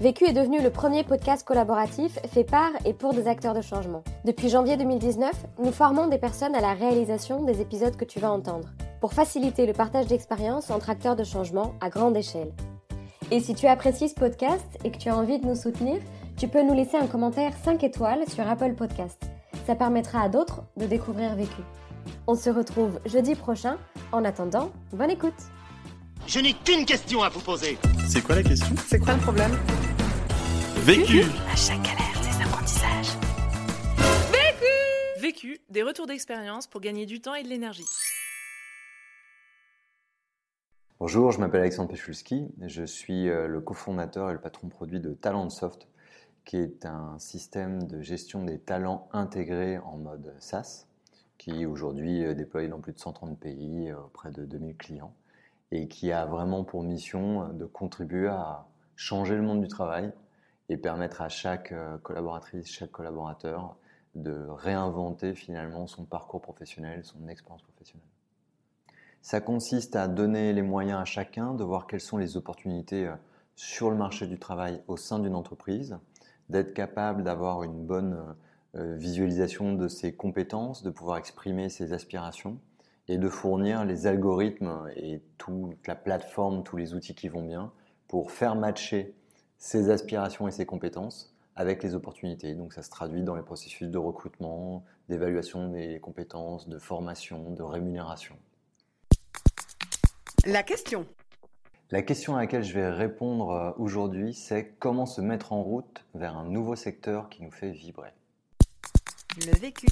Vécu est devenu le premier podcast collaboratif fait par et pour des acteurs de changement. Depuis janvier 2019, nous formons des personnes à la réalisation des épisodes que tu vas entendre, pour faciliter le partage d'expériences entre acteurs de changement à grande échelle. Et si tu apprécies ce podcast et que tu as envie de nous soutenir, tu peux nous laisser un commentaire 5 étoiles sur Apple Podcast. Ça permettra à d'autres de découvrir Vécu. On se retrouve jeudi prochain. En attendant, bonne écoute. Je n'ai qu'une question à vous poser. C'est quoi la question? C'est quoi le problème? Vécu À chaque galère, des apprentissages. Vécu, des retours d'expérience pour gagner du temps et de l'énergie. Bonjour, je m'appelle Alexandre Pechulski. Je suis euh, le cofondateur et le patron produit de Talentsoft, qui est un système de gestion des talents intégrés en mode SaaS, qui est aujourd'hui euh, déployé dans plus de 130 pays euh, auprès de 2000 clients et qui a vraiment pour mission de contribuer à changer le monde du travail et permettre à chaque collaboratrice, chaque collaborateur de réinventer finalement son parcours professionnel, son expérience professionnelle. Ça consiste à donner les moyens à chacun de voir quelles sont les opportunités sur le marché du travail au sein d'une entreprise, d'être capable d'avoir une bonne visualisation de ses compétences, de pouvoir exprimer ses aspirations et de fournir les algorithmes et toute la plateforme, tous les outils qui vont bien pour faire matcher ses aspirations et ses compétences avec les opportunités. Donc ça se traduit dans les processus de recrutement, d'évaluation des compétences, de formation, de rémunération. La question. La question à laquelle je vais répondre aujourd'hui, c'est comment se mettre en route vers un nouveau secteur qui nous fait vibrer. Le vécu.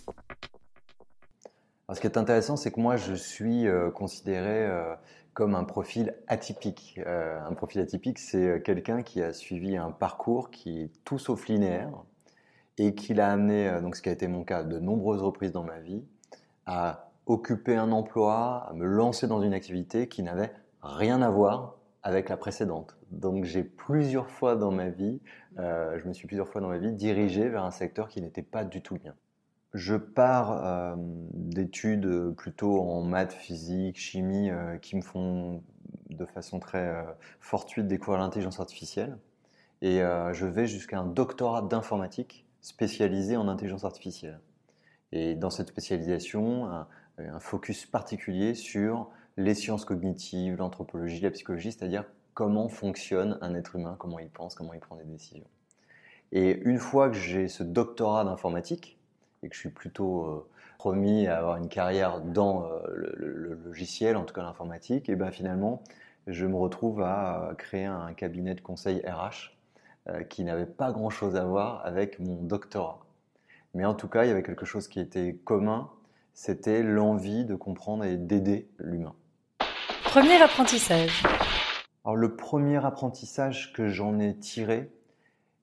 Alors, ce qui est intéressant, c'est que moi, je suis euh, considéré euh, comme un profil atypique. Euh, un profil atypique, c'est quelqu'un qui a suivi un parcours qui est tout sauf linéaire et qui l'a amené, donc ce qui a été mon cas de nombreuses reprises dans ma vie, à occuper un emploi, à me lancer dans une activité qui n'avait rien à voir avec la précédente. Donc j'ai plusieurs fois dans ma vie, je me suis plusieurs fois dans ma vie dirigé vers un secteur qui n'était pas du tout le mien. Je pars euh, d'études plutôt en maths, physique, chimie euh, qui me font de façon très euh, fortuite découvrir l'intelligence artificielle. Et je vais jusqu'à un doctorat d'informatique spécialisé en intelligence artificielle. Et dans cette spécialisation, un focus particulier sur les sciences cognitives, l'anthropologie, la psychologie, c'est-à-dire comment fonctionne un être humain, comment il pense, comment il prend des décisions. Et une fois que j'ai ce doctorat d'informatique, et que je suis plutôt euh, promis à avoir une carrière dans euh, le, logiciel, en tout cas l'informatique, et ben finalement, je me retrouve à euh, créer un cabinet de conseil RH qui n'avait pas grand-chose à voir avec mon doctorat. Mais en tout cas, il y avait quelque chose qui était commun, c'était l'envie de comprendre et d'aider l'humain. Premier apprentissage. Alors le premier apprentissage que j'en ai tiré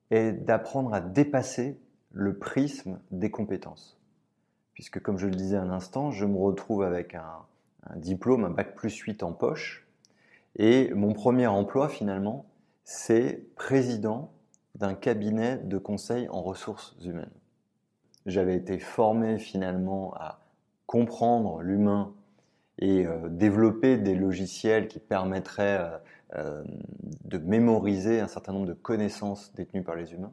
est d'apprendre à dépasser le prisme des compétences. Puisque, comme je le disais un instant, je me retrouve avec un, diplôme, un bac plus 8 en poche, et mon premier emploi, finalement, c'est président d'un cabinet de conseil en ressources humaines. J'avais été formé finalement à comprendre l'humain et euh, développer des logiciels qui permettraient euh, euh, de mémoriser un certain nombre de connaissances détenues par les humains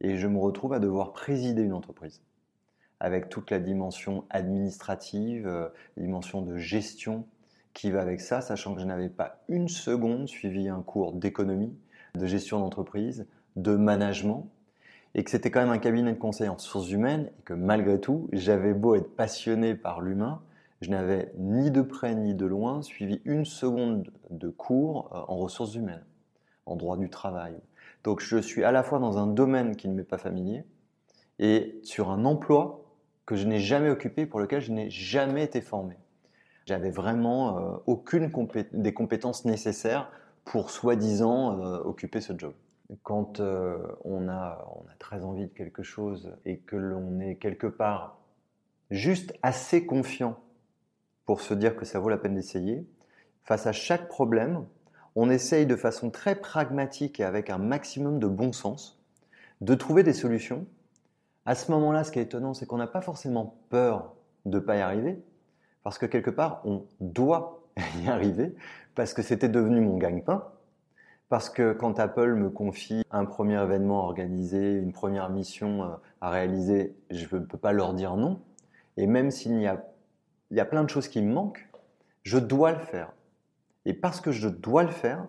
et je me retrouve à devoir présider une entreprise avec toute la dimension administrative, euh, dimension de gestion qui va avec ça, sachant que je n'avais pas une seconde suivi un cours d'économie, de gestion d'entreprise, de management, et que c'était quand même un cabinet de conseil en ressources humaines, et que malgré tout, j'avais beau être passionné par l'humain, je n'avais ni de près ni de loin suivi une seconde de cours euh, en ressources humaines, en droit du travail, donc je suis à la fois dans un domaine qui ne m'est pas familier et sur un emploi que je n'ai jamais occupé, pour lequel je n'ai jamais été formé. J'avais vraiment euh, aucune des compétences nécessaires pour soi-disant euh, occuper ce job. quand euh, on, a, on a très envie de quelque chose et que l'on est quelque part juste assez confiant pour se dire que ça vaut la peine d'essayer, face à chaque problème, on essaye de façon très pragmatique et avec un maximum de bon sens de trouver des solutions. À ce moment-là, ce qui est étonnant, c'est qu'on n'a pas forcément peur de ne pas y arriver, parce que quelque part, on doit y arriver, parce que c'était devenu mon gagne-pain, parce que quand Apple me confie un premier événement organisé, une première mission euh, à réaliser, je ne peux pas leur dire non. Et même s'il y a, y a plein de choses qui me manquent, je dois le faire. Et parce que je dois le faire,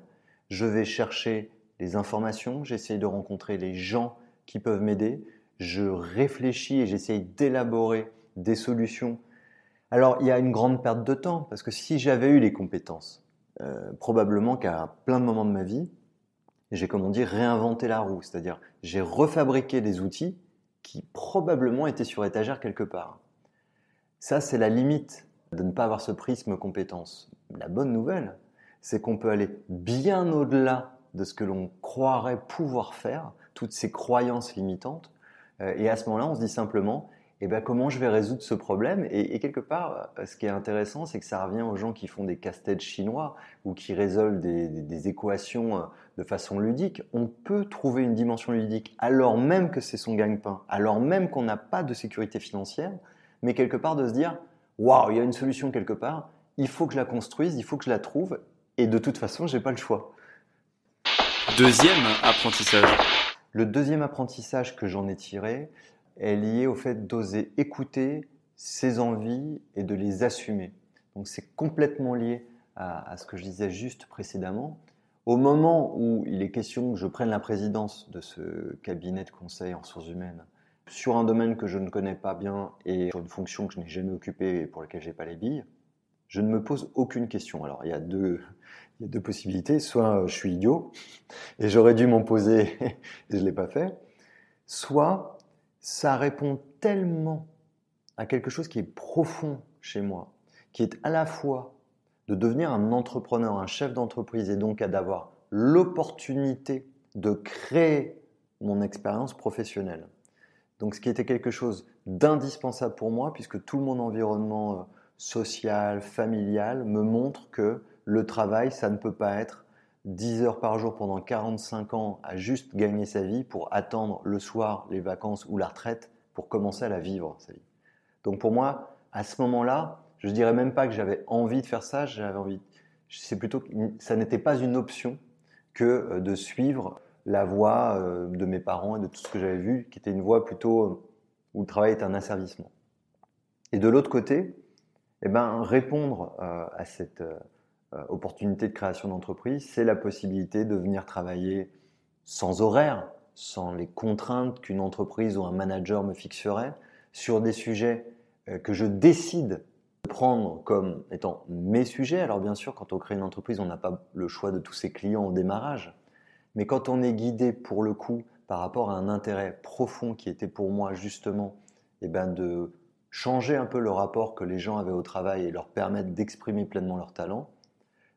je vais chercher les informations, j'essaye de rencontrer les gens qui peuvent m'aider, je réfléchis et j'essaye d'élaborer des solutions. Alors il y a une grande perte de temps, parce que si j'avais eu les compétences, euh, probablement qu'à plein de moments de ma vie, j'ai, comme on dit, réinventé la roue, c'est-à-dire j'ai refabriqué des outils qui probablement étaient sur étagère quelque part. Ça, c'est la limite de ne pas avoir ce prisme compétence. La bonne nouvelle, c'est qu'on peut aller bien au-delà de ce que l'on croirait pouvoir faire, toutes ces croyances limitantes. Euh, et à ce moment-là, on se dit simplement, eh ben, comment je vais résoudre ce problème? Et, quelque part, euh, ce qui est intéressant, c'est que ça revient aux gens qui font des casse-têtes chinois ou qui résolvent des, équations euh, de façon ludique. On peut trouver une dimension ludique alors même que c'est son gagne-pain, alors même qu'on n'a pas de sécurité financière, mais quelque part de se dire, waouh, il y a une solution quelque part, il faut que je la construise, il faut que je la trouve, et de toute façon, j'ai pas le choix. Deuxième apprentissage. Le deuxième apprentissage que j'en ai tiré, est lié au fait d'oser écouter ses envies et de les assumer. Donc c'est complètement lié à, ce que je disais juste précédemment. Au moment où il est question que je prenne la présidence de ce cabinet de conseil en ressources humaines sur un domaine que je ne connais pas bien et sur une fonction que je n'ai jamais occupée et pour laquelle je n'ai pas les billes, je ne me pose aucune question. Alors il y a deux, possibilités. Soit je suis idiot et j'aurais dû m'en poser et je ne l'ai pas fait. Soit ça répond tellement à quelque chose qui est profond chez moi, qui est à la fois de devenir un entrepreneur, un chef d'entreprise et donc à d'avoir l'opportunité de créer mon expérience professionnelle. Donc ce qui était quelque chose d'indispensable pour moi puisque tout mon environnement euh, social, familial me montre que le travail, ça ne peut pas être 10 heures par jour pendant 45 ans à juste gagner sa vie pour attendre le soir les vacances ou la retraite pour commencer à la vivre, sa vie. Donc pour moi, à ce moment-là, je dirais même pas que j'avais envie de faire ça, j'avais envie, c'est plutôt que ça n'était pas une option que euh, de suivre la voie euh, de mes parents et de tout ce que j'avais vu, qui était une voie plutôt euh, où le travail est un asservissement. Et de l'autre côté, eh ben, répondre à cette euh, opportunité de création d'entreprise, c'est la possibilité de venir travailler sans horaire, sans les contraintes qu'une entreprise ou un manager me fixerait, sur des sujets euh, que je décide de prendre comme étant mes sujets. Alors bien sûr, quand on crée une entreprise, on n'a pas le choix de tous ses clients au démarrage. Mais quand on est guidé pour le coup par rapport à un intérêt profond qui était pour moi justement eh ben de changer un peu le rapport que les gens avaient au travail et leur permettre d'exprimer pleinement leur talent,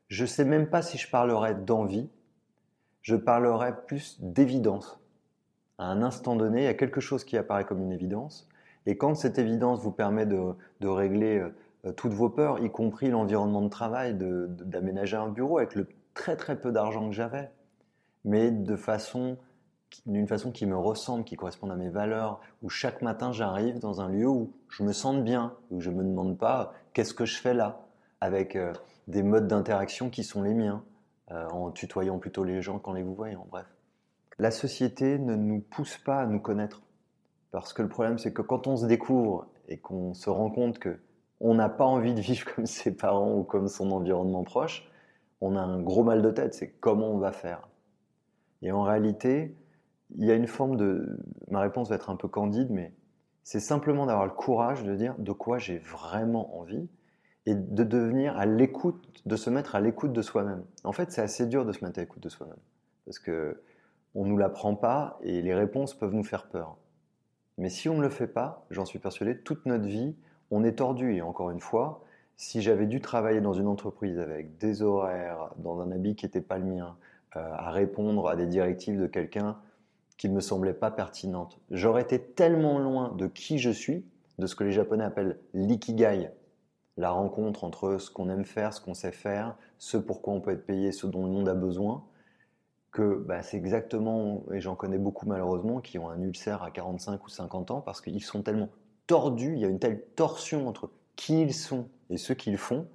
je ne sais même pas si je parlerai d'envie, je parlerai plus d'évidence. À un instant donné, il y a quelque chose qui apparaît comme une évidence, et quand cette évidence vous permet de, régler euh, toutes vos peurs, y compris l'environnement de travail, d'aménager un bureau avec le très très peu d'argent que j'avais, mais de façon d'une façon qui me ressemble, qui correspond à mes valeurs, où chaque matin j'arrive dans un lieu où je me sens bien, où je ne me demande pas qu'est-ce que je fais là, avec euh, des modes d'interaction qui sont les miens, euh, en tutoyant plutôt les gens qu'en les vous voyant, bref. La société ne nous pousse pas à nous connaître. Parce que le problème, c'est que quand on se découvre et qu'on se rend compte que on n'a pas envie de vivre comme ses parents ou comme son environnement proche, on a un gros mal de tête, c'est comment on va faire. Et en réalité, il y a une forme de... Ma réponse va être un peu candide, mais c'est simplement d'avoir le courage de dire de quoi j'ai vraiment envie et de devenir à l'écoute, de se mettre à l'écoute de soi-même. En fait, c'est assez dur de se mettre à l'écoute de soi-même parce que on nous l'apprend pas et les réponses peuvent nous faire peur. Mais si on ne le fait pas, j'en suis persuadé, toute notre vie, on est tordu. Et encore une fois, si j'avais dû travailler dans une entreprise avec des horaires, dans un habit qui n'était pas le mien, euh, à répondre à des directives de quelqu'un qui ne me semblait pas pertinente. J'aurais été tellement loin de qui je suis, de ce que les Japonais appellent l'ikigai, la rencontre entre ce qu'on aime faire, ce qu'on sait faire, ce pourquoi on peut être payé, ce dont le monde a besoin, que bah, c'est exactement, et j'en connais beaucoup malheureusement, qui ont un ulcère à 45 ou 50 ans parce qu'ils sont tellement tordus, il y a une telle torsion entre qui ils sont et ce qu'ils font,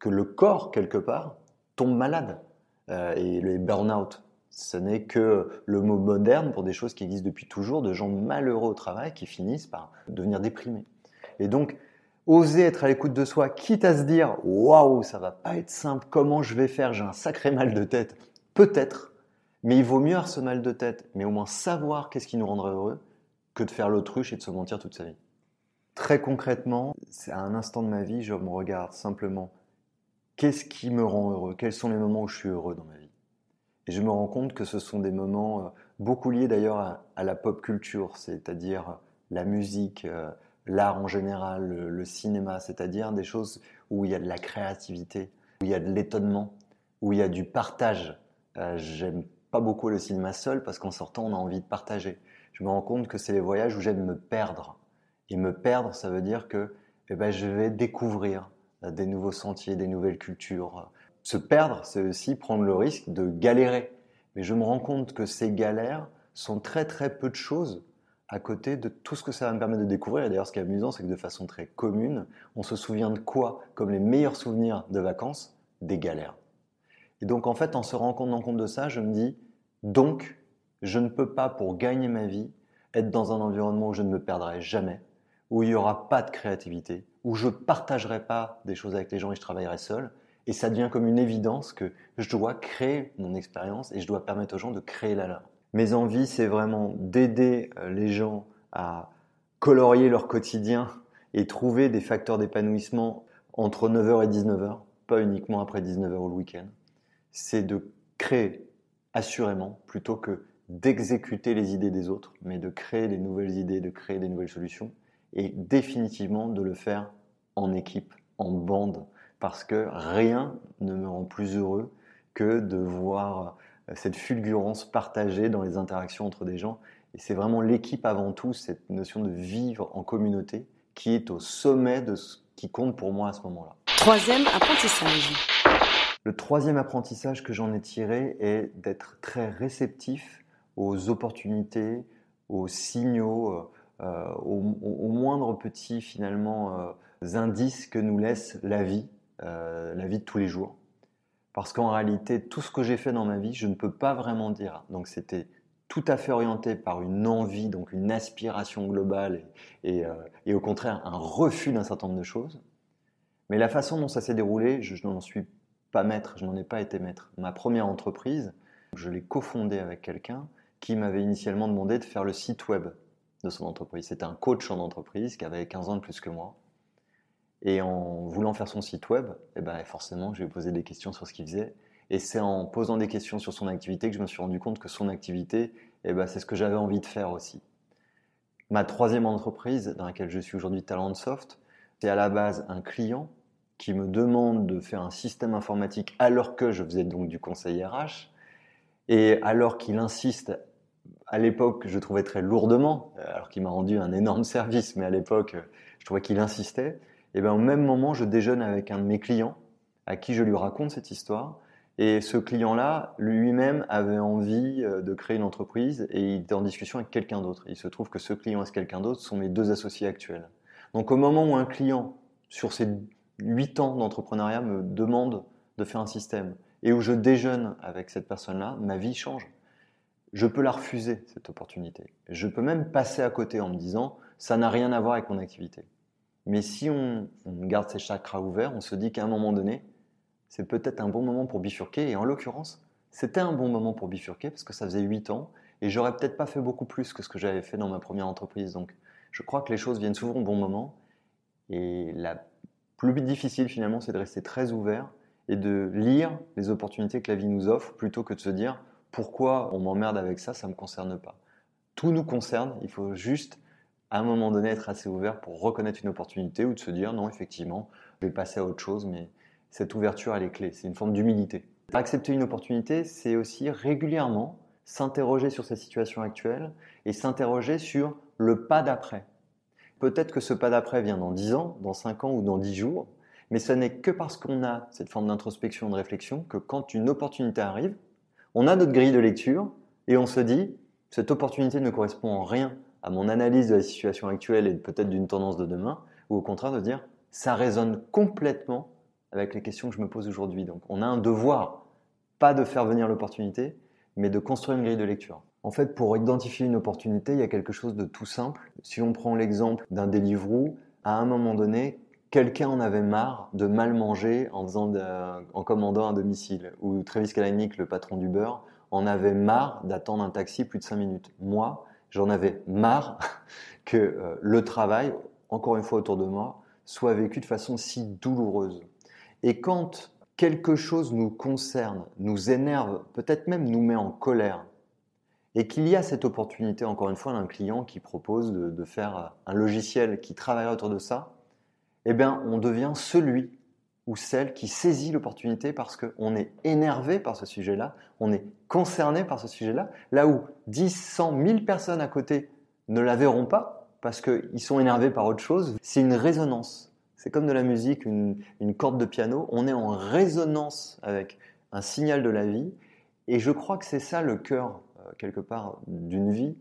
que le corps, quelque part, tombe malade. Euh, et le burn-out, ce n'est que le mot moderne pour des choses qui existent depuis toujours, de gens malheureux au travail qui finissent par devenir déprimés. Et donc, oser être à l'écoute de soi, quitte à se dire waouh, ça va pas être simple, comment je vais faire, j'ai un sacré mal de tête, peut-être, mais il vaut mieux avoir ce mal de tête, mais au moins savoir qu'est-ce qui nous rendrait heureux, que de faire l'autruche et de se mentir toute sa vie. Très concrètement, à un instant de ma vie, je me regarde simplement qu'est-ce qui me rend heureux, quels sont les moments où je suis heureux dans ma vie? Et je me rends compte que ce sont des moments euh, beaucoup liés d'ailleurs à, la pop culture, c'est-à-dire la musique, euh, l'art en général, le, cinéma, c'est-à-dire des choses où il y a de la créativité, où il y a de l'étonnement, où il y a du partage. Euh, j'aime pas beaucoup le cinéma seul parce qu'en sortant, on a envie de partager. Je me rends compte que c'est les voyages où j'aime me perdre. Et me perdre, ça veut dire que eh ben, je vais découvrir euh, des nouveaux sentiers, des nouvelles cultures. Se perdre, c'est aussi prendre le risque de galérer. Mais je me rends compte que ces galères sont très très peu de choses à côté de tout ce que ça va me permettre de découvrir. Et d'ailleurs, ce qui est amusant, c'est que de façon très commune, on se souvient de quoi comme les meilleurs souvenirs de vacances? Des galères. Et donc, en fait, en se rendant compte de ça, je me dis, donc, je ne peux pas, pour gagner ma vie, être dans un environnement où je ne me perdrai jamais, où il n'y aura pas de créativité, où je ne partagerai pas des choses avec les gens et je travaillerai seul. Et ça devient comme une évidence que je dois créer mon expérience et je dois permettre aux gens de créer la leur. Mes envies, c'est vraiment d'aider euh, les gens à colorier leur quotidien et trouver des facteurs d'épanouissement entre 9h et 19h, pas uniquement après 19h ou le week-end. C'est de créer assurément plutôt que d'exécuter les idées des autres, mais de créer des nouvelles idées, de créer des nouvelles solutions et définitivement de le faire en équipe, en bande, parce que rien ne me rend plus heureux que de voir cette fulgurance partagée dans les interactions entre des gens. Et c'est vraiment l'équipe avant tout, cette notion de vivre en communauté, qui est au sommet de ce qui compte pour moi à ce moment-là. Troisième apprentissage. Le troisième apprentissage que j'en ai tiré est d'être très réceptif aux opportunités, aux signaux, euh, aux, moindres petits finalement euh, indices que nous laisse la vie, euh, la vie de tous les jours. Parce qu'en réalité, tout ce que j'ai fait dans ma vie, je ne peux pas vraiment dire. Donc c'était tout à fait orienté par une envie, donc une aspiration globale et, et, au contraire un refus d'un certain nombre de choses. Mais la façon dont ça s'est déroulé, je, n'en suis pas maître, je n'en ai pas été maître. Ma première entreprise, je l'ai cofondée avec quelqu'un qui m'avait initialement demandé de faire le site web de son entreprise. C'était un coach en entreprise qui avait 15 ans de plus que moi. Et en voulant faire son site web, eh ben forcément, je lui ai posé des questions sur ce qu'il faisait. Et c'est en posant des questions sur son activité que je me suis rendu compte que son activité, eh ben, c'est ce que j'avais envie de faire aussi. Ma troisième entreprise, dans laquelle je suis aujourd'hui, Talentsoft, c'est à la base un client qui me demande de faire un système informatique alors que je faisais donc du conseil RH. Et alors qu'il insiste à l'époque, je trouvais très lourdement, euh, alors qu'il m'a rendu un énorme service, mais à l'époque, euh, je trouvais qu'il insistait. Et bien, au même moment, je déjeune avec un de mes clients, à qui je lui raconte cette histoire. Et ce client-là, lui-même, avait envie euh, de créer une entreprise et il était en discussion avec quelqu'un d'autre. Il se trouve que ce client et ce quelqu'un d'autre sont mes deux associés actuels. Donc, au moment où un client, sur ses huit ans d'entrepreneuriat, me demande de faire un système et où je déjeune avec cette personne-là, ma vie change je peux la refuser, cette opportunité. Je peux même passer à côté en me disant, ça n'a rien à voir avec mon activité. Mais si on, garde ses chakras ouverts, on se dit qu'à un moment donné, c'est peut-être un bon moment pour bifurquer. Et en l'occurrence, c'était un bon moment pour bifurquer parce que ça faisait 8 ans et j'aurais peut-être pas fait beaucoup plus que ce que j'avais fait dans ma première entreprise. Donc, je crois que les choses viennent souvent au bon moment. Et la plus difficile finalement, c'est de rester très ouvert et de lire les opportunités que la vie nous offre plutôt que de se dire pourquoi on m'emmerde avec ça, ça ne me concerne pas. Tout nous concerne, il faut juste à un moment donné être assez ouvert pour reconnaître une opportunité ou de se dire non, effectivement, je vais passer à autre chose, mais cette ouverture, elle est clé. C'est une forme d'humilité. Accepter une opportunité, c'est aussi régulièrement s'interroger sur sa situation actuelle et s'interroger sur le pas d'après. Peut-être que ce pas d'après vient dans 10 ans, dans 5 ans ou dans 10 jours, mais ce n'est que parce qu'on a cette forme d'introspection, de réflexion, que quand une opportunité arrive, on a notre grille de lecture et on se dit, cette opportunité ne correspond en rien à mon analyse de la situation actuelle et peut-être d'une tendance de demain, ou au contraire de dire, ça résonne complètement avec les questions que je me pose aujourd'hui. Donc on a un devoir, pas de faire venir l'opportunité, mais de construire une grille de lecture. En fait, pour identifier une opportunité, il y a quelque chose de tout simple. Si on prend l'exemple d'un Deliveroo, à un moment donné, quelqu'un en avait marre de mal manger en, commandant un domicile. Ou Travis Kalanick, le patron du beurre, en avait marre d'attendre un taxi plus de 5 minutes. Moi, j'en avais marre que euh, le travail, encore une fois autour de moi, soit vécu de façon si douloureuse. Et quand quelque chose nous concerne, nous énerve, peut-être même nous met en colère, et qu'il y a cette opportunité, encore une fois, d'un client qui propose de, faire un logiciel qui travaille autour de ça, eh bien, on devient celui ou celle qui saisit l'opportunité parce qu'on est énervé par ce sujet-là, on est concerné par ce sujet-là, là où 10, 100, 1000 personnes à côté ne la verront pas parce qu'ils sont énervés par autre chose. C'est une résonance. C'est comme de la musique, une, une corde de piano. On est en résonance avec un signal de la vie. Et je crois que c'est ça le cœur, euh, quelque part, d'une vie.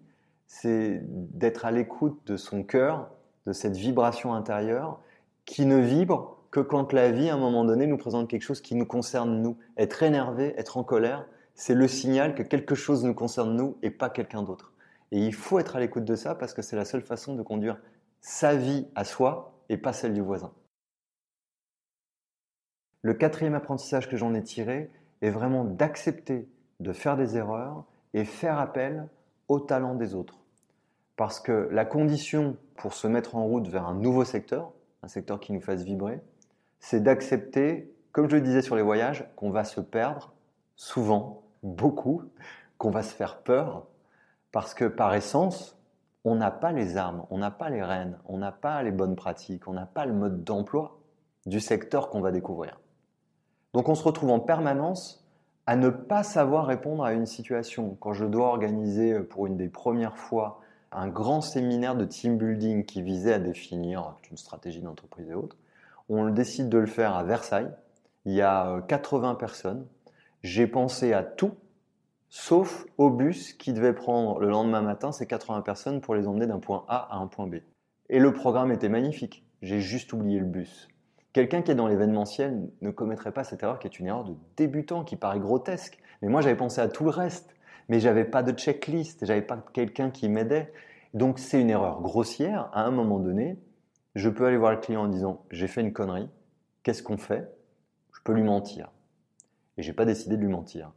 C'est d'être à l'écoute de son cœur, de cette vibration intérieure qui ne vibre que quand la vie, à un moment donné, nous présente quelque chose qui nous concerne nous. Être énervé, être en colère, c'est le signal que quelque chose nous concerne nous et pas quelqu'un d'autre. Et il faut être à l'écoute de ça parce que c'est la seule façon de conduire sa vie à soi et pas celle du voisin. Le quatrième apprentissage que j'en ai tiré est vraiment d'accepter de faire des erreurs et faire appel au talent des autres. Parce que la condition pour se mettre en route vers un nouveau secteur, un secteur qui nous fasse vibrer, c'est d'accepter, comme je le disais sur les voyages, qu'on va se perdre souvent, beaucoup, qu'on va se faire peur, parce que par essence, on n'a pas les armes, on n'a pas les rênes, on n'a pas les bonnes pratiques, on n'a pas le mode d'emploi du secteur qu'on va découvrir. Donc on se retrouve en permanence à ne pas savoir répondre à une situation. Quand je dois organiser pour une des premières fois un grand séminaire de team building qui visait à définir une stratégie d'entreprise et autres. On décide de le faire à Versailles. Il y a 80 euh, personnes. J'ai pensé à tout, sauf au bus qui devait prendre le lendemain matin ces 80 personnes pour les emmener d'un point A à un point B. Et le programme était magnifique. J'ai juste oublié le bus. Quelqu'un qui est dans l'événementiel ne commettrait pas cette erreur qui est une erreur de débutant, qui paraît grotesque. Mais moi, j'avais pensé à tout le reste mais j'avais pas de checklist, j'avais pas quelqu'un qui m'aidait. Donc c'est une erreur grossière. À un moment donné, je peux aller voir le client en disant j'ai fait une connerie, qu'est-ce qu'on fait? Je peux lui mentir. Et j'ai pas décidé de lui mentir.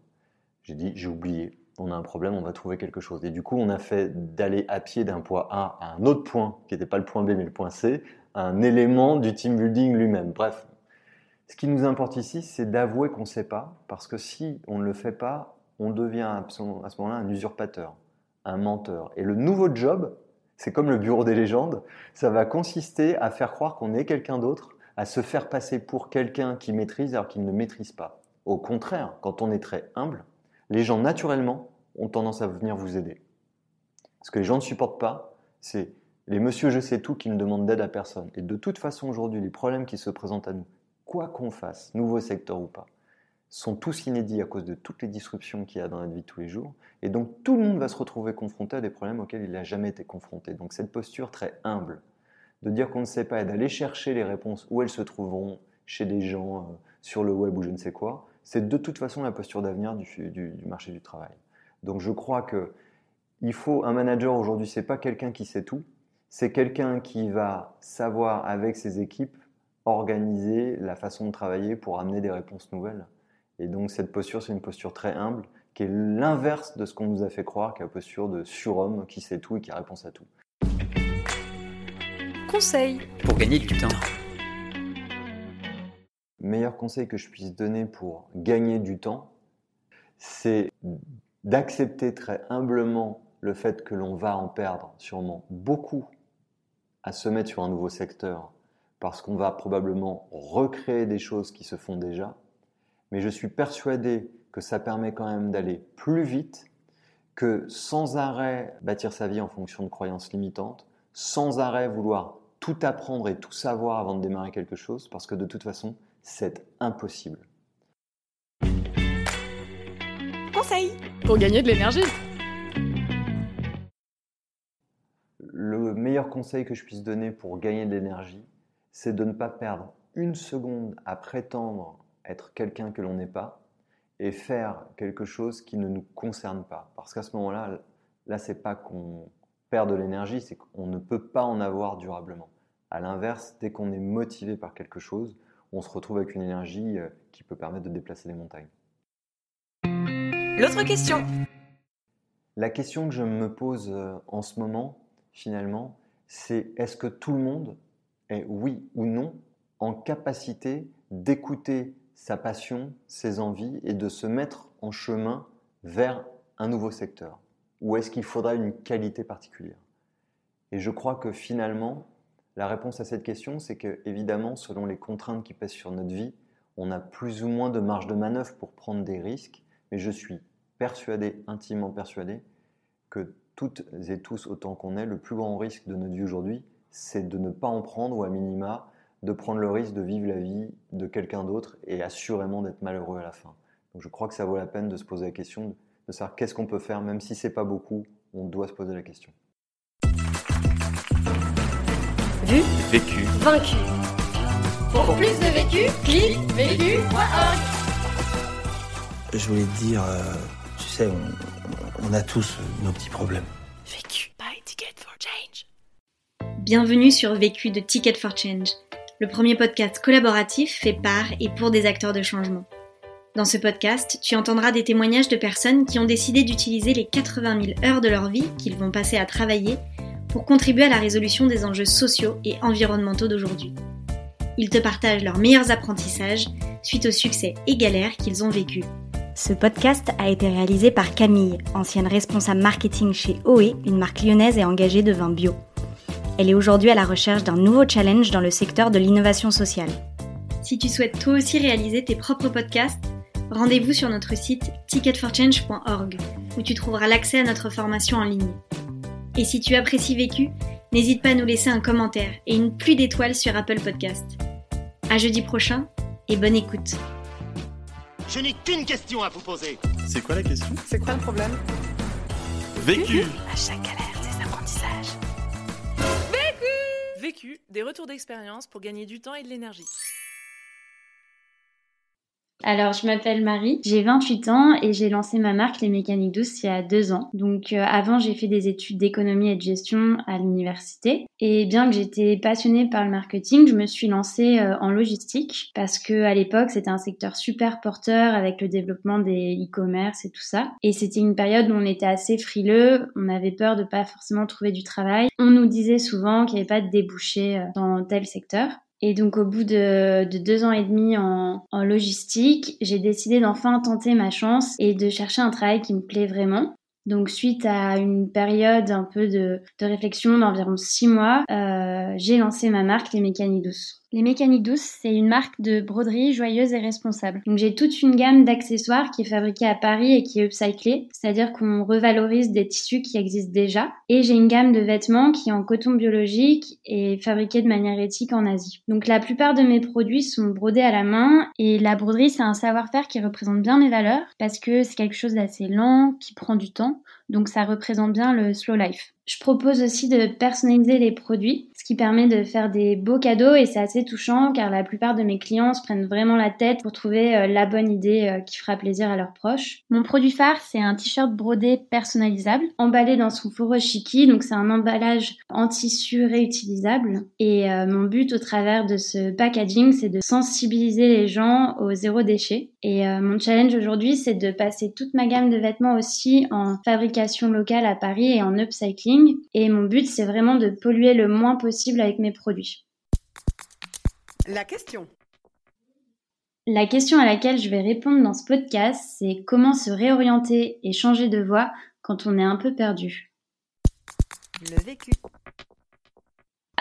J'ai dit j'ai oublié, on a un problème, on va trouver quelque chose. Et du coup, on a fait d'aller à pied d'un point A à un autre point, qui n'était pas le point B mais le point C, un élément du team building lui-même. Bref, ce qui nous importe ici, c'est d'avouer qu'on ne sait pas, parce que si on ne le fait pas, on devient à ce moment-là un usurpateur, un menteur. Et le nouveau job, c'est comme le bureau des légendes, ça va consister à faire croire qu'on est quelqu'un d'autre, à se faire passer pour quelqu'un qui maîtrise alors qu'il ne maîtrise pas. Au contraire, quand on est très humble, les gens naturellement ont tendance à venir vous aider. Ce que les gens ne supportent pas, c'est les monsieur je sais tout qui ne demandent d'aide à personne. Et de toute façon aujourd'hui, les problèmes qui se présentent à nous, quoi qu'on fasse, nouveau secteur ou pas, sont tous inédits à cause de toutes les disruptions qu'il y a dans notre vie de tous les jours. Et donc tout le monde va se retrouver confronté à des problèmes auxquels il n'a jamais été confronté. Donc cette posture très humble de dire qu'on ne sait pas et d'aller chercher les réponses où elles se trouveront chez des gens euh, sur le web ou je ne sais quoi, c'est de toute façon la posture d'avenir du, du, marché du travail. Donc je crois que il faut un manager aujourd'hui, c'est pas quelqu'un qui sait tout, c'est quelqu'un qui va savoir avec ses équipes organiser la façon de travailler pour amener des réponses nouvelles. Et donc cette posture, c'est une posture très humble, qui est l'inverse de ce qu'on nous a fait croire, qui est la posture de surhomme qui sait tout et qui a réponse à tout. Conseil pour gagner du temps. Meilleur conseil que je puisse donner pour gagner du temps, c'est d'accepter très humblement le fait que l'on va en perdre sûrement beaucoup à se mettre sur un nouveau secteur parce qu'on va probablement recréer des choses qui se font déjà mais je suis persuadé que ça permet quand même d'aller plus vite que sans arrêt bâtir sa vie en fonction de croyances limitantes, sans arrêt vouloir tout apprendre et tout savoir avant de démarrer quelque chose, parce que de toute façon, c'est impossible. Conseil pour gagner de l'énergie. Le meilleur conseil que je puisse donner pour gagner de l'énergie, c'est de ne pas perdre une seconde à prétendre être quelqu'un que l'on n'est pas et faire quelque chose qui ne nous concerne pas. Parce qu'à ce moment-là, là, c'est pas qu'on perd de l'énergie, c'est qu'on ne peut pas en avoir durablement. À l'inverse, dès qu'on est motivé par quelque chose, on se retrouve avec une énergie euh, qui peut permettre de déplacer les montagnes. L'autre question. La question que je me pose euh, en ce moment, finalement, c'est est-ce que tout le monde est, oui ou non, en capacité d'écouter sa passion, ses envies et de se mettre en chemin vers un nouveau secteur Ou est-ce qu'il faudra une qualité particulière. Et je crois que finalement, la réponse à cette question, c'est que évidemment, selon les contraintes qui pèsent sur notre vie, on a plus ou moins de marge de manœuvre pour prendre des risques, mais je suis persuadé, intimement persuadé, que toutes et tous, autant qu'on est, le plus grand risque de notre vie aujourd'hui, c'est de ne pas en prendre ou à minima de prendre le risque de vivre la vie de quelqu'un d'autre et assurément d'être malheureux à la fin. Donc je crois que ça vaut la peine de se poser la question de savoir qu'est-ce qu'on peut faire, même si c'est pas beaucoup, on doit se poser la question. Vu, Vécu. vaincu. Pour plus de vécu, clique vécu.org. Je voulais te dire, euh, tu sais, on, on a tous nos petits problèmes. Vécu by Ticket for Change. Bienvenue sur Vécu de Ticket for Change, le premier podcast collaboratif fait par et pour des acteurs de changement. Dans ce podcast, tu entendras des témoignages de personnes qui ont décidé d'utiliser les 80 000 heures de leur vie qu'ils vont passer à travailler pour contribuer à la résolution des enjeux sociaux et environnementaux d'aujourd'hui. Ils te partagent leurs meilleurs apprentissages suite aux succès et galères qu'ils ont vécus. Ce podcast a été réalisé par Camille, ancienne responsable marketing chez OE, une marque lyonnaise et engagée de vin bio. Elle est aujourd'hui à la recherche d'un nouveau challenge dans le secteur de l'innovation sociale. Si tu souhaites toi aussi réaliser tes propres podcasts, rendez-vous sur notre site ticketforchange.org où tu trouveras l'accès à notre formation en ligne. Et si tu apprécies Vécu, n'hésite pas à nous laisser un commentaire et une pluie d'étoiles sur Apple Podcast. À jeudi prochain et bonne écoute. Je n'ai qu'une question à vous poser. C'est quoi la question? C'est quoi le problème? Vécu. À chaque galère, Des retours d'expérience pour gagner du temps et de l'énergie. Alors, je m'appelle Marie, j'ai 28 ans et j'ai lancé ma marque Les Mécaniques Douces il y a deux ans. Donc, euh, avant, j'ai fait des études d'économie et de gestion à l'université. Et bien que j'étais passionnée par le marketing, je me suis lancée euh, en logistique parce que à l'époque, c'était un secteur super porteur avec le développement des e-commerce et tout ça. Et c'était une période où on était assez frileux, on avait peur de pas forcément trouver du travail. On nous disait souvent qu'il n'y avait pas de débouchés euh, dans tel secteur. Et donc au bout de, de deux ans et demi en, logistique, j'ai décidé d'enfin tenter ma chance et de chercher un travail qui me plaît vraiment. Donc suite à une période un peu de, de réflexion d'environ six mois, euh, j'ai lancé ma marque Les Mécaniques Douces. Les Mécaniques Douces, c'est une marque de broderie joyeuse et responsable. Donc j'ai toute une gamme d'accessoires qui est fabriquée à Paris et qui est upcyclée, c'est-à-dire qu'on revalorise des tissus qui existent déjà. Et j'ai une gamme de vêtements qui est en coton biologique et fabriquée de manière éthique en Asie. Donc la plupart de mes produits sont brodés à la main et la broderie c'est un savoir-faire qui représente bien mes valeurs parce que c'est quelque chose d'assez lent, qui prend du temps. Donc ça représente bien le slow life. Je propose aussi de personnaliser les produits, ce qui permet de faire des beaux cadeaux et c'est assez touchant car la plupart de mes clients se prennent vraiment la tête pour trouver euh, la bonne idée euh, qui fera plaisir à leurs proches. Mon produit phare, c'est un t-shirt brodé personnalisable, emballé dans son furoshiki, donc c'est un emballage en tissu réutilisable. Et euh, mon but au travers de ce packaging, c'est de sensibiliser les gens au zéro déchet. Et mon challenge aujourd'hui, c'est de passer toute ma gamme de vêtements aussi en fabrication locale à Paris et en upcycling et mon but, c'est vraiment de polluer le moins possible avec mes produits. La question. La question à laquelle je vais répondre dans ce podcast, c'est comment se réorienter et changer de voie quand on est un peu perdu? Le vécu.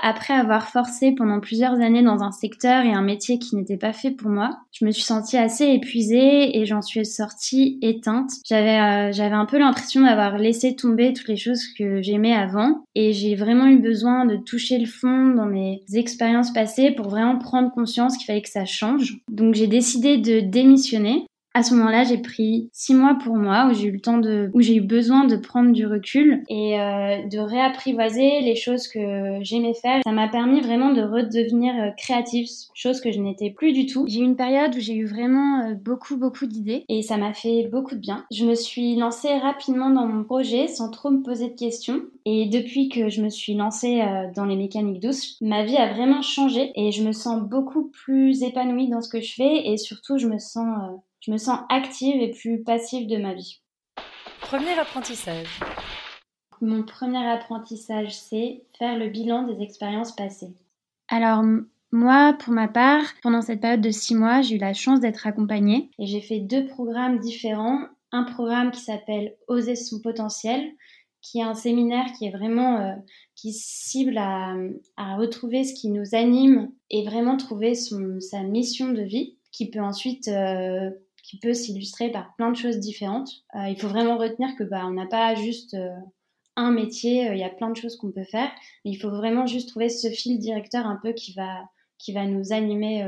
Après avoir forcé pendant plusieurs années dans un secteur et un métier qui n'était pas fait pour moi, je me suis sentie assez épuisée et j'en suis sortie éteinte. J'avais euh, j'avais un peu l'impression d'avoir laissé tomber toutes les choses que j'aimais avant et j'ai vraiment eu besoin de toucher le fond dans mes expériences passées pour vraiment prendre conscience qu'il fallait que ça change. Donc j'ai décidé de démissionner à ce moment-là, j'ai pris six mois pour moi où j'ai eu le temps de, où j'ai eu besoin de prendre du recul et euh, de réapprivoiser les choses que j'aimais faire. Ça m'a permis vraiment de redevenir euh, créative, chose que je n'étais plus du tout. J'ai eu une période où j'ai eu vraiment euh, beaucoup, beaucoup d'idées et ça m'a fait beaucoup de bien. Je me suis lancée rapidement dans mon projet sans trop me poser de questions. Et depuis que je me suis lancée dans les mécaniques douces, ma vie a vraiment changé et je me sens beaucoup plus épanouie dans ce que je fais et surtout je me sens je me sens active et plus passive de ma vie. Premier apprentissage. Mon premier apprentissage, c'est faire le bilan des expériences passées. Alors, moi, pour ma part, pendant cette période de six mois, j'ai eu la chance d'être accompagnée et j'ai fait deux programmes différents. Un programme qui s'appelle Oser son potentiel, qui est un séminaire qui est vraiment euh, qui cible à, retrouver ce qui nous anime et vraiment trouver son, sa mission de vie, qui peut ensuite euh, qui peut s'illustrer par plein de choses différentes. Euh, il faut vraiment retenir que bah, on n'a pas juste euh, un métier, euh, il y a plein de choses qu'on peut faire, il faut vraiment juste trouver ce fil directeur un peu qui va, qui va nous animer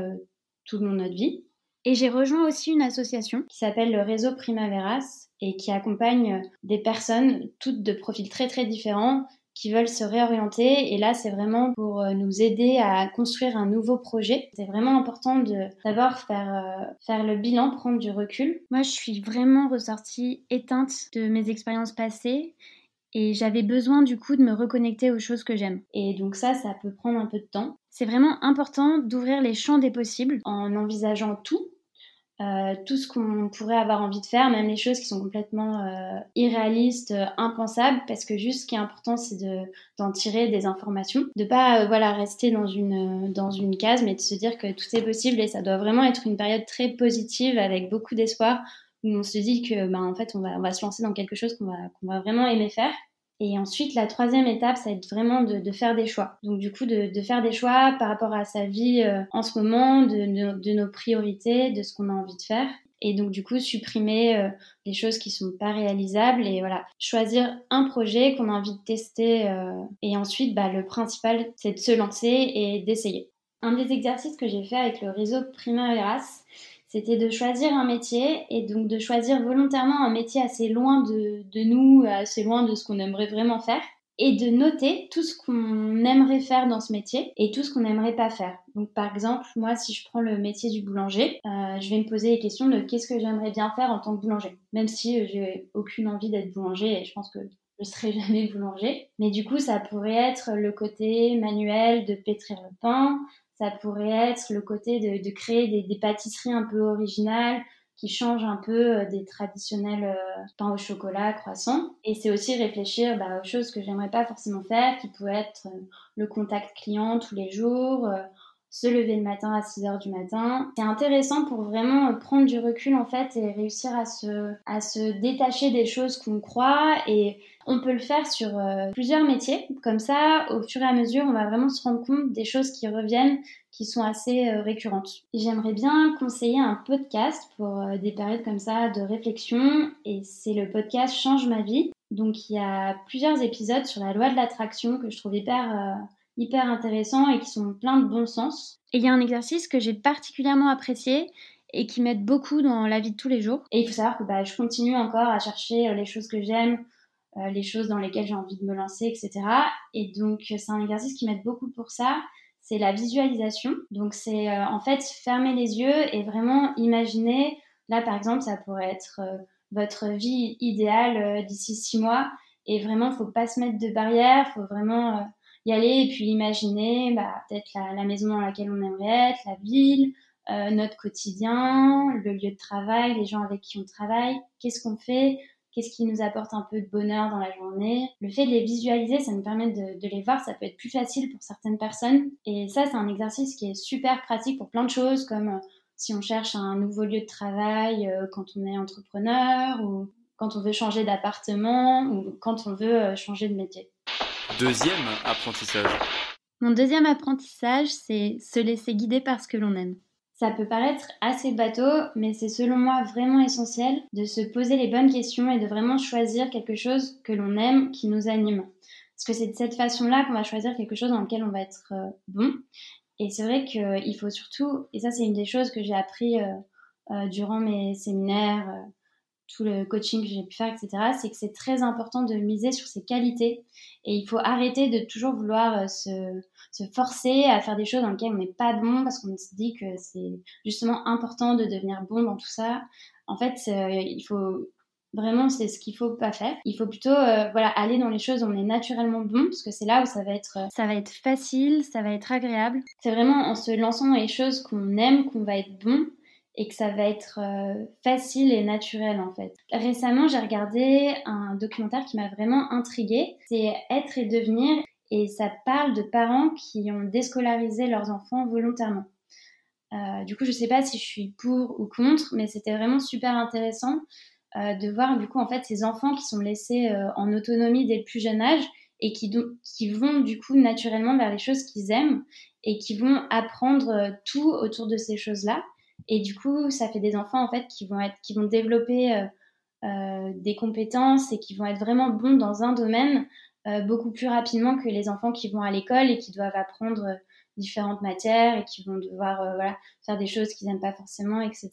tout de notre vie. Et j'ai rejoint aussi une association qui s'appelle le réseau Primaveras et qui accompagne des personnes, toutes de profils très très différents, qui veulent se réorienter. Et là, c'est vraiment pour euh, nous aider à construire un nouveau projet. C'est vraiment important de d'abord faire, euh, faire le bilan, prendre du recul. Moi, je suis vraiment ressortie éteinte de mes expériences passées. Et j'avais besoin du coup de me reconnecter aux choses que j'aime. Et donc ça, ça peut prendre un peu de temps. C'est vraiment important d'ouvrir les champs des possibles en envisageant tout, euh, tout ce qu'on pourrait avoir envie de faire, même les choses qui sont complètement euh, irréalistes, euh, impensables, parce que juste ce qui est important, c'est de, d'en tirer des informations, de pas voilà rester dans une dans une case, mais de se dire que tout est possible et ça doit vraiment être une période très positive avec beaucoup d'espoir où on se dit que ben en fait on va on va se lancer dans quelque chose qu'on va qu'on va vraiment aimer faire et ensuite, la troisième étape, ça va être vraiment de, faire des choix. Donc du coup, de, faire des choix par rapport à sa vie euh, en ce moment, de, nos priorités, de ce qu'on a envie de faire. Et donc du coup, supprimer euh, les choses qui sont pas réalisables et voilà, choisir un projet qu'on a envie de tester. Euh, et ensuite, bah, le principal, c'est de se lancer et d'essayer. Un des exercices que j'ai fait avec le réseau Primaveras, c'était de choisir un métier et donc de choisir volontairement un métier assez loin de, de nous, assez loin de ce qu'on aimerait vraiment faire et de noter tout ce qu'on aimerait faire dans ce métier et tout ce qu'on n'aimerait pas faire. Donc par exemple, moi si je prends le métier du boulanger, euh, je vais me poser les questions de qu'est-ce que j'aimerais bien faire en tant que boulanger, même si euh, j'ai aucune envie d'être boulanger et je pense que je serai jamais boulanger. Mais du coup, ça pourrait être le côté manuel de pétrir le pain, ça pourrait être le côté de, créer des, pâtisseries un peu originales qui changent un peu euh, des traditionnels euh, pains au chocolat, croissants. Et c'est aussi réfléchir bah, aux choses que j'aimerais pas forcément faire, qui pourraient être euh, le contact client tous les jours, se lever le matin à 6 heures du matin. C'est intéressant pour vraiment prendre du recul en fait et réussir à se, à se détacher des choses qu'on croit et on peut le faire sur euh, plusieurs métiers. Comme ça, au fur et à mesure, on va vraiment se rendre compte des choses qui reviennent, qui sont assez euh, récurrentes. J'aimerais bien conseiller un podcast pour euh, des périodes comme ça de réflexion et c'est le podcast Change ma vie. Donc il y a plusieurs épisodes sur la loi de l'attraction que je trouve hyper hyper intéressants et qui sont pleins de bon sens. Et il y a un exercice que j'ai particulièrement apprécié et qui m'aide beaucoup dans la vie de tous les jours. Et il faut savoir que bah, je continue encore à chercher les choses que j'aime, euh, les choses dans lesquelles j'ai envie de me lancer, etc. Et donc c'est un exercice qui m'aide beaucoup pour ça. C'est la visualisation. Donc c'est euh, en fait fermer les yeux et vraiment imaginer. Là par exemple, ça pourrait être votre vie idéale d'ici six mois. Et vraiment, faut pas se mettre de barrières, faut vraiment y aller et puis imaginer bah, peut-être la, maison dans laquelle on aimerait être, la ville, euh, notre quotidien, le lieu de travail, les gens avec qui on travaille, qu'est-ce qu'on fait, qu'est-ce qui nous apporte un peu de bonheur dans la journée. Le fait de les visualiser, ça nous permet de, de les voir, ça peut être plus facile pour certaines personnes. Et ça, c'est un exercice qui est super pratique pour plein de choses, comme euh, si on cherche un nouveau lieu de travail euh, quand on est entrepreneur, ou quand on veut changer d'appartement, ou quand on veut changer de métier. Deuxième apprentissage. Mon deuxième apprentissage, c'est se laisser guider par ce que l'on aime. Ça peut paraître assez bateau, mais c'est selon moi vraiment essentiel de se poser les bonnes questions et de vraiment choisir quelque chose que l'on aime, qui nous anime. Parce que c'est de cette façon-là qu'on va choisir quelque chose dans lequel on va être euh, bon. Et c'est vrai qu'il faut surtout, et ça c'est une des choses que j'ai appris euh, euh, durant mes séminaires, tout le coaching que j'ai pu faire, etc., c'est que c'est très important de miser sur ses qualités. Et il faut arrêter de toujours vouloir se, se, forcer à faire des choses dans lesquelles on n'est pas bon parce qu'on se dit que c'est justement important de devenir bon dans tout ça. En fait, il faut Vraiment, c'est ce qu'il faut pas faire. Il faut plutôt euh, voilà, aller dans les choses où on est naturellement bon, parce que c'est là où ça va être... Euh, ça va être facile, ça va être agréable. C'est vraiment en se lançant dans les choses qu'on aime qu'on va être bon et que ça va être euh, facile et naturel en fait. Récemment, j'ai regardé un documentaire qui m'a vraiment intriguée. C'est Être et devenir et ça parle de parents qui ont déscolarisé leurs enfants volontairement. du coup, je sais pas si je suis pour ou contre, mais c'était vraiment super intéressant euh, de voir du coup en fait ces enfants qui sont laissés euh, en autonomie dès le plus jeune âge et qui, qui vont du coup naturellement vers les choses qu'ils aiment et qui vont apprendre euh, tout autour de ces choses-là. Et du coup, ça fait des enfants en fait qui vont être, qui vont développer des compétences et qui vont être vraiment bons dans un domaine beaucoup plus rapidement que les enfants qui vont à l'école et qui doivent apprendre différentes matières et qui vont devoir euh, voilà, faire des choses qu'ils n'aiment pas forcément, etc.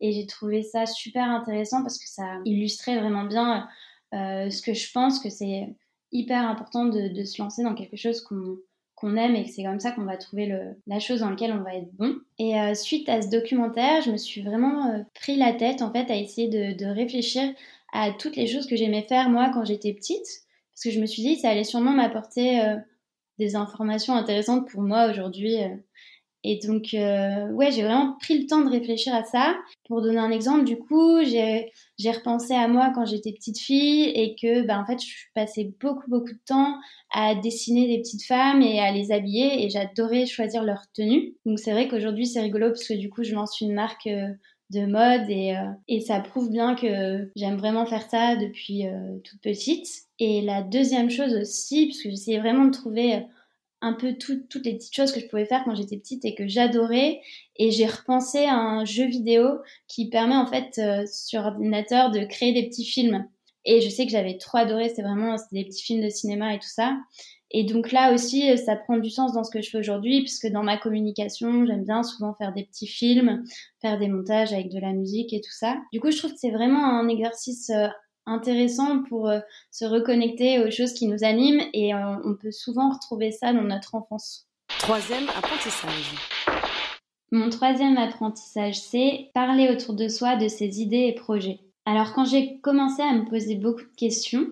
Et j'ai trouvé ça super intéressant parce que ça illustrait vraiment bien euh, ce que je pense que c'est hyper important de, se lancer dans quelque chose qu'on aime et que c'est comme ça qu'on va trouver la chose dans laquelle on va être bon. Et euh, suite à ce documentaire, je me suis vraiment pris la tête en fait à essayer de, réfléchir à toutes les choses que j'aimais faire moi quand j'étais petite parce que je me suis dit ça allait sûrement m'apporter des informations intéressantes pour moi aujourd'hui. Euh. Et donc, euh, ouais, j'ai vraiment pris le temps de réfléchir à ça. Pour donner un exemple, du coup, j'ai repensé à moi quand j'étais petite fille et que, ben, en fait, je passais beaucoup, beaucoup de temps à dessiner des petites femmes et à les habiller et j'adorais choisir leur tenue. Donc, c'est vrai qu'aujourd'hui, c'est rigolo parce que du coup, je lance une marque euh, de mode et, et ça prouve bien que j'aime vraiment faire ça depuis toute petite. Et la deuxième chose aussi, parce que j'essayais vraiment de trouver un peu toutes les petites choses que je pouvais faire quand j'étais petite et que j'adorais. Et j'ai repensé à un jeu vidéo qui permet en fait euh, sur ordinateur de créer des petits films. Et je sais que j'avais trop adoré, c'était vraiment des petits films de cinéma et tout ça. Et donc là aussi, ça prend du sens dans ce que je fais aujourd'hui, puisque dans ma communication, j'aime bien souvent faire des petits films, faire des montages avec de la musique et tout ça. Du coup, je trouve que c'est vraiment un exercice euh, intéressant pour euh, se reconnecter aux choses qui nous animent et euh, on peut souvent retrouver ça dans notre enfance. Troisième apprentissage. Mon troisième apprentissage, c'est parler autour de soi de ses idées et projets. Alors quand j'ai commencé à me poser beaucoup de questions,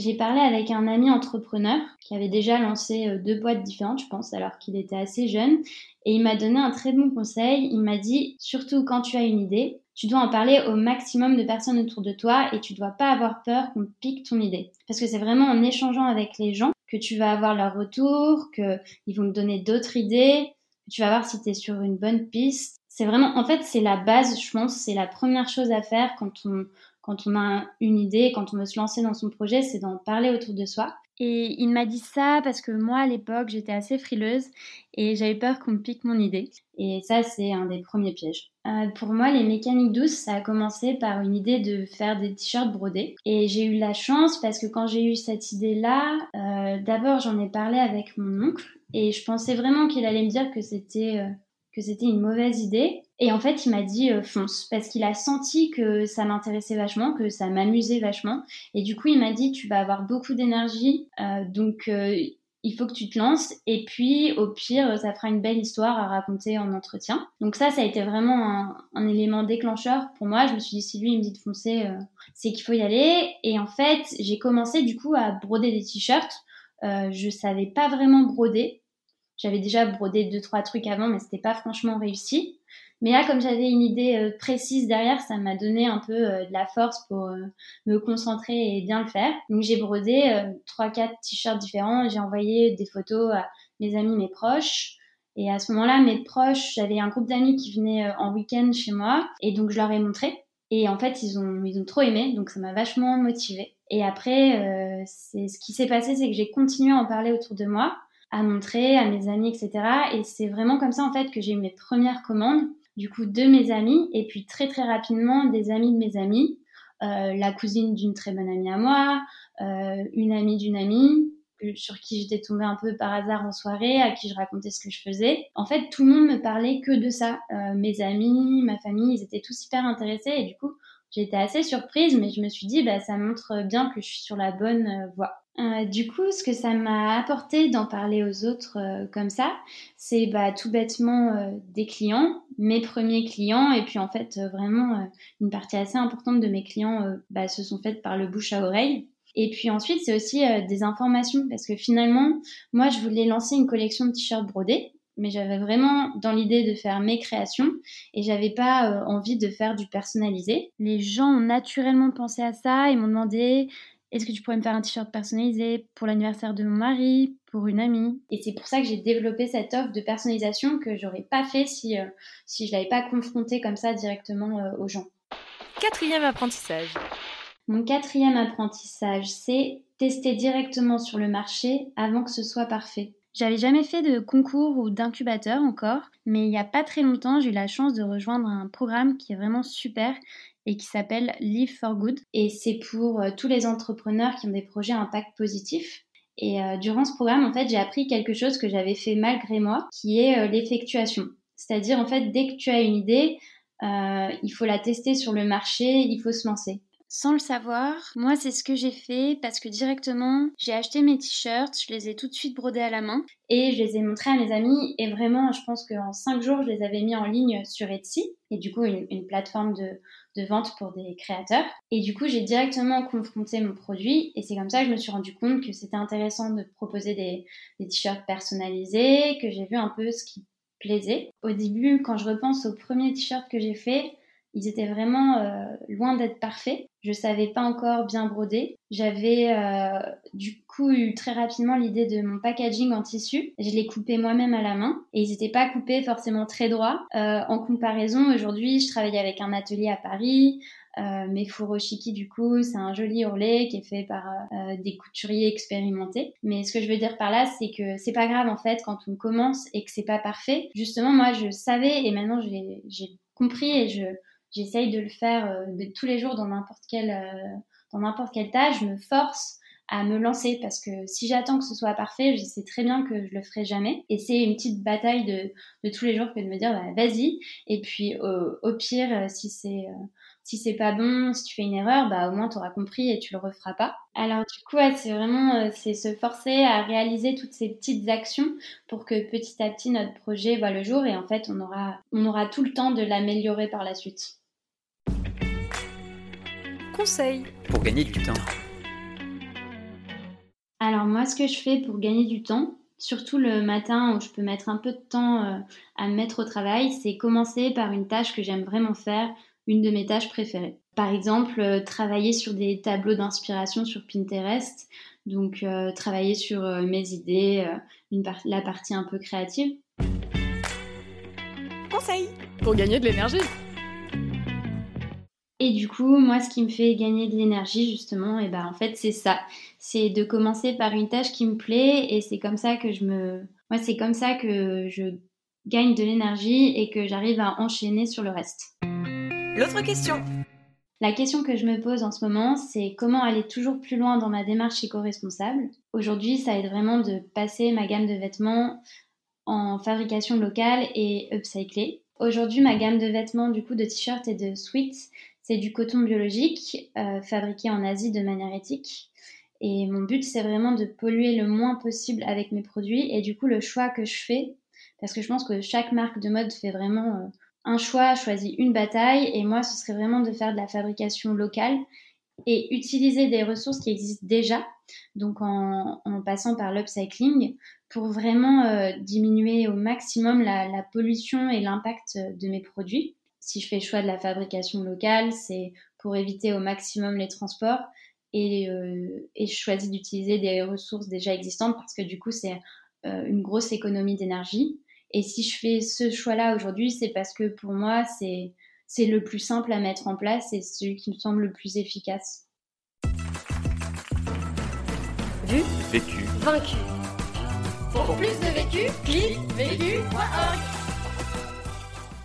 j'ai parlé avec un ami entrepreneur qui avait déjà lancé euh, deux boîtes différentes, je pense, alors qu'il était assez jeune. Et il m'a donné un très bon conseil. Il m'a dit, surtout quand tu as une idée, tu dois en parler au maximum de personnes autour de toi et tu dois pas avoir peur qu'on pique ton idée. Parce que c'est vraiment en échangeant avec les gens que tu vas avoir leur retour, qu'ils vont te donner d'autres idées, que tu vas voir si tu es sur une bonne piste. C'est vraiment, en fait, c'est la base, je pense, c'est la première chose à faire quand on, quand on a une idée, quand on veut se lancer dans son projet, c'est d'en parler autour de soi. Et il m'a dit ça parce que moi, à l'époque, j'étais assez frileuse et j'avais peur qu'on me pique mon idée. Et ça, c'est un des premiers pièges. Euh, pour moi, les mécaniques douces, ça a commencé par une idée de faire des t-shirts brodés. Et j'ai eu la chance parce que quand j'ai eu cette idée-là, euh, d'abord, j'en ai parlé avec mon oncle et je pensais vraiment qu'il allait me dire que c'était euh, que c'était une mauvaise idée. Et en fait, il m'a dit euh, fonce parce qu'il a senti que ça m'intéressait vachement, que ça m'amusait vachement. Et du coup, il m'a dit tu vas avoir beaucoup d'énergie, euh, donc euh, il faut que tu te lances. Et puis, au pire, ça fera une belle histoire à raconter en entretien. Donc ça, ça a été vraiment un, un élément déclencheur pour moi. Je me suis dit si lui il me dit de foncer, c'est qu'il faut y aller. Et en fait, j'ai commencé du coup à broder des t-shirts. je savais pas vraiment broder. J'avais déjà brodé deux trois trucs avant, mais c'était pas franchement réussi. Mais là, comme j'avais une idée euh, précise derrière, ça m'a donné un peu euh, de la force pour euh, me concentrer et bien le faire. Donc j'ai brodé trois, quatre t-shirts différents. J'ai envoyé des photos à mes amis, mes proches. Et à ce moment-là, mes proches, j'avais un groupe d'amis qui venaient en week-end chez moi, et donc je leur ai montré. Et en fait, ils ont, ils ont trop aimé, donc ça m'a vachement motivée. Et après, c'est ce qui s'est passé, c'est que j'ai continué à en parler autour de moi. à montrer à mes amis, etc. Et c'est vraiment comme ça en fait que j'ai eu mes premières commandes, du coup de mes amis, et puis très très rapidement des amis de mes amis, euh, la cousine d'une très bonne amie à moi, euh, une amie d'une amie, sur qui j'étais tombée un peu par hasard en soirée, à qui je racontais ce que je faisais. En fait, tout le monde me parlait que de ça. Euh, mes amis, ma famille, ils étaient tous hyper intéressés et du coup, j'étais assez surprise, mais je me suis dit, bah, ça montre bien que je suis sur la bonne euh, voie. Euh, du coup, ce que ça m'a apporté d'en parler aux autres comme ça, c'est bah, tout bêtement des clients, mes premiers clients, et puis en fait, vraiment, une partie assez importante de mes clients bah, se sont faites par le bouche à oreille. Et puis ensuite, c'est aussi euh, des informations parce que finalement, moi, je voulais lancer une collection de t-shirts brodés, mais j'avais vraiment dans l'idée de faire mes créations et j'avais pas euh, envie de faire du personnalisé. Les gens ont naturellement pensé à ça et m'ont demandé est-ce que tu pourrais me faire un t-shirt personnalisé pour l'anniversaire de mon mari, pour une amie? Et c'est pour ça que j'ai développé cette offre de personnalisation que j'aurais pas fait si, euh, si je l'avais pas confrontée comme ça directement aux gens. Quatrième apprentissage. Mon quatrième apprentissage, c'est tester directement sur le marché avant que ce soit parfait. J'avais jamais fait de concours ou d'incubateur encore, mais il n'y a pas très longtemps, j'ai eu la chance de rejoindre un programme qui est vraiment super et qui s'appelle Live for Good. Et c'est pour euh, tous les entrepreneurs qui ont des projets à impact positif. Et euh, durant ce programme, en fait, j'ai appris quelque chose que j'avais fait malgré moi, qui est euh, l'effectuation. C'est-à-dire, en fait, dès que tu as une idée, il faut la tester sur le marché, il faut se lancer. Sans le savoir, moi c'est ce que j'ai fait parce que directement j'ai acheté mes t-shirts, je les ai tout de suite brodés à la main et je les ai montrés à mes amis et vraiment je pense qu'en 5 jours je les avais mis en ligne sur Etsy et du coup une, plateforme de, vente pour des créateurs et du coup j'ai directement confronté mon produit et c'est comme ça que je me suis rendu compte que c'était intéressant de proposer des, des t-shirts personnalisés, que j'ai vu un peu ce qui plaisait. Au début quand je repense au premier t-shirt que j'ai fait, ils étaient vraiment euh, loin d'être parfaits. Je savais pas encore bien broder. J'avais euh, du coup eu très rapidement l'idée de mon packaging en tissu. Je l'ai coupé moi-même à la main et ils n'étaient pas coupés forcément très droits. Euh, en comparaison, aujourd'hui, je travaille avec un atelier à Paris. Euh, mes furoshiki, du coup, c'est un joli ourlet qui est fait par euh, des couturiers expérimentés. Mais ce que je veux dire par là, c'est que c'est pas grave en fait quand on commence et que c'est pas parfait. Justement, moi, je savais et maintenant j'ai compris et je J'essaye de le faire euh, tous les jours dans n'importe quelle, euh, dans n'importe quelle tâche. Je me force à me lancer parce que si j'attends que ce soit parfait, je sais très bien que je le ferai jamais. Et c'est une petite bataille de, de, tous les jours que de me dire bah, vas-y. Et puis au pire, euh, si c'est si c'est pas bon, si tu fais une erreur, bah au moins tu auras compris et tu le referas pas. Alors du coup, c'est vraiment c'est se forcer à réaliser toutes ces petites actions pour que petit à petit notre projet voit le jour et en fait on aura on aura tout le temps de l'améliorer par la suite. Conseil pour gagner du temps. Alors moi, ce que je fais pour gagner du temps, surtout le matin où je peux mettre un peu de temps euh, à me mettre au travail, c'est commencer par une tâche que j'aime vraiment faire, une de mes tâches préférées. Par exemple, euh, travailler sur des tableaux d'inspiration sur Pinterest, donc euh, travailler sur mes idées, la partie un peu créative. Conseil pour gagner de l'énergie. Et du coup, moi, ce qui me fait gagner de l'énergie, justement, et ben en fait, c'est ça. C'est de commencer par une tâche qui me plaît et c'est comme ça que je me. Moi, c'est comme ça que je gagne de l'énergie et que j'arrive à enchaîner sur le reste. L'autre question. La question que je me pose en ce moment, c'est comment aller toujours plus loin dans ma démarche éco-responsable. Aujourd'hui, ça aide vraiment de passer ma gamme de vêtements en fabrication locale et upcyclée. Aujourd'hui, ma gamme de vêtements, du coup, de t-shirts et de sweats, c'est du coton biologique euh, fabriqué en Asie de manière éthique. Et mon but, c'est vraiment de polluer le moins possible avec mes produits. Et du coup, le choix que je fais, parce que je pense que chaque marque de mode fait vraiment euh, un choix, choisit une bataille. Et moi, ce serait vraiment de faire de la fabrication locale et utiliser des ressources qui existent déjà, donc en, passant par l'upcycling, pour vraiment euh, diminuer au maximum la pollution et l'impact de mes produits si je fais le choix de la fabrication locale, c'est pour éviter au maximum les transports et, euh, je choisis d'utiliser des ressources déjà existantes parce que du coup, c'est euh, une grosse économie d'énergie. Et si je fais ce choix-là aujourd'hui, c'est parce que pour moi, c'est, c'est le plus simple à mettre en place et celui qui me semble le plus efficace. Vu Vécu Vaincu Pour plus de vécu, clique vécu.org.